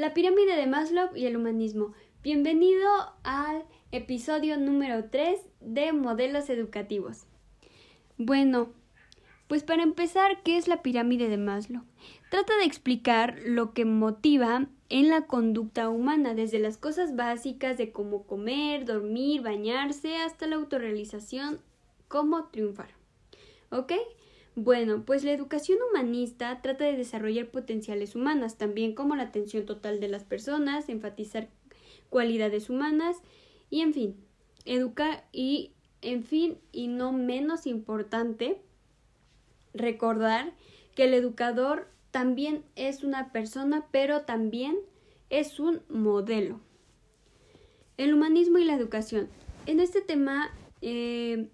la pirámide de Maslow y el humanismo. Bienvenido al episodio número 3 de modelos educativos. Bueno, pues para empezar, ¿qué es la pirámide de Maslow? Trata de explicar lo que motiva en la conducta humana, desde las cosas básicas de cómo comer, dormir, bañarse, hasta la autorrealización, cómo triunfar. ¿Ok? Bueno, pues la educación humanista trata de desarrollar potenciales humanas, también como la atención total de las personas, enfatizar cualidades humanas y en fin, educar y en fin, y no menos importante, recordar que el educador también es una persona, pero también es un modelo. El humanismo y la educación. En este tema eh,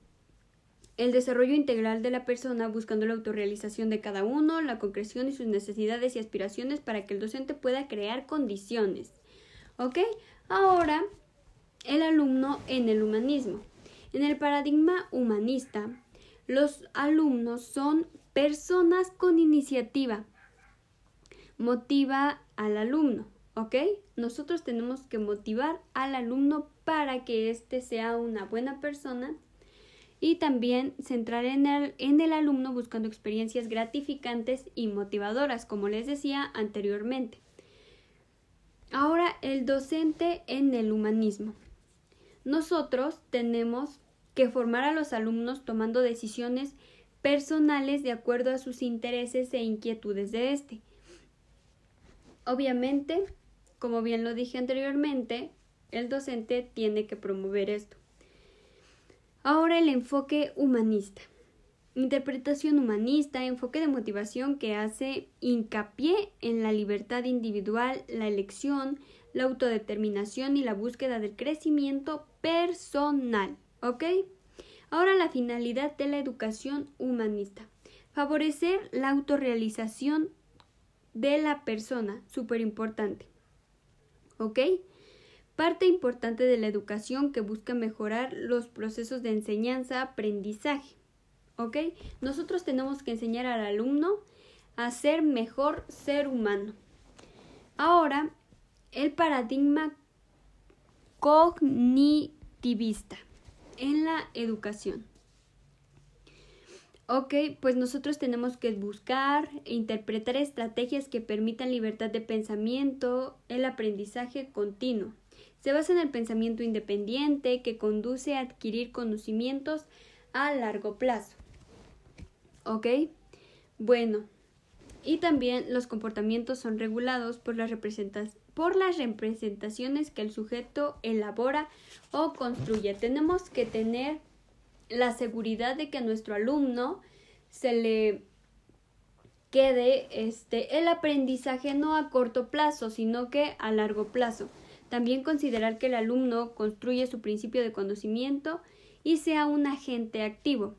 el desarrollo integral de la persona buscando la autorrealización de cada uno, la concreción y sus necesidades y aspiraciones para que el docente pueda crear condiciones. ¿Ok? Ahora, el alumno en el humanismo. En el paradigma humanista, los alumnos son personas con iniciativa. Motiva al alumno, ¿ok? Nosotros tenemos que motivar al alumno para que éste sea una buena persona y también centrar en el, en el alumno buscando experiencias gratificantes y motivadoras, como les decía anteriormente. Ahora, el docente en el humanismo. Nosotros tenemos que formar a los alumnos tomando decisiones personales de acuerdo a sus intereses e inquietudes de éste. Obviamente, como bien lo dije anteriormente, el docente tiene que promover esto. Ahora el enfoque humanista. Interpretación humanista, enfoque de motivación que hace hincapié en la libertad individual, la elección, la autodeterminación y la búsqueda del crecimiento personal. ¿Ok? Ahora la finalidad de la educación humanista. Favorecer la autorrealización de la persona. Súper importante. ¿Ok? Parte importante de la educación que busca mejorar los procesos de enseñanza-aprendizaje. ¿Ok? Nosotros tenemos que enseñar al alumno a ser mejor ser humano. Ahora, el paradigma cognitivista en la educación. Ok, pues nosotros tenemos que buscar e interpretar estrategias que permitan libertad de pensamiento, el aprendizaje continuo. Se basa en el pensamiento independiente que conduce a adquirir conocimientos a largo plazo. ¿Ok? Bueno, y también los comportamientos son regulados por las, por las representaciones que el sujeto elabora o construye. Tenemos que tener la seguridad de que a nuestro alumno se le quede este el aprendizaje no a corto plazo, sino que a largo plazo. También considerar que el alumno construye su principio de conocimiento y sea un agente activo.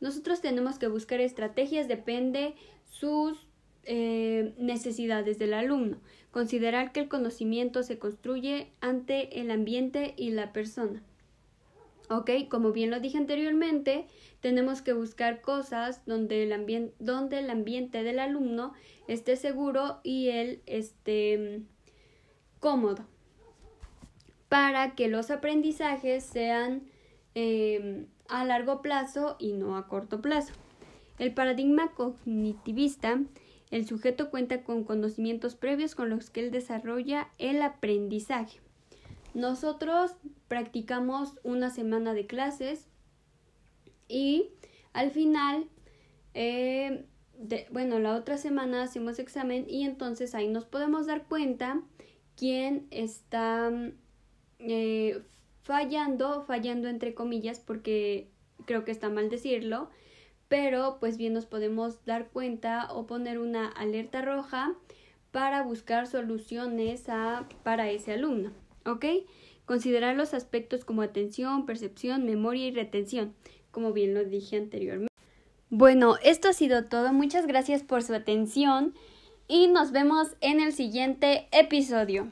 Nosotros tenemos que buscar estrategias, depende sus eh, necesidades del alumno. Considerar que el conocimiento se construye ante el ambiente y la persona. ¿Ok? Como bien lo dije anteriormente, tenemos que buscar cosas donde el, donde el ambiente del alumno esté seguro y él esté cómodo para que los aprendizajes sean em, a largo plazo y no a corto plazo. El paradigma cognitivista, el sujeto cuenta con conocimientos previos con los que él desarrolla el aprendizaje. Nosotros practicamos una semana de clases y al final, em, bueno, la otra semana hacemos examen y entonces ahí nos podemos dar cuenta quién está eh, fallando, fallando entre comillas, porque creo que está mal decirlo, pero pues bien nos podemos dar cuenta o poner una alerta roja para buscar soluciones a, para ese alumno, ¿ok? Considerar los aspectos como atención, percepción, memoria y retención, como bien lo dije anteriormente. Bueno, esto ha sido todo. Muchas gracias por su atención y nos vemos en el siguiente episodio.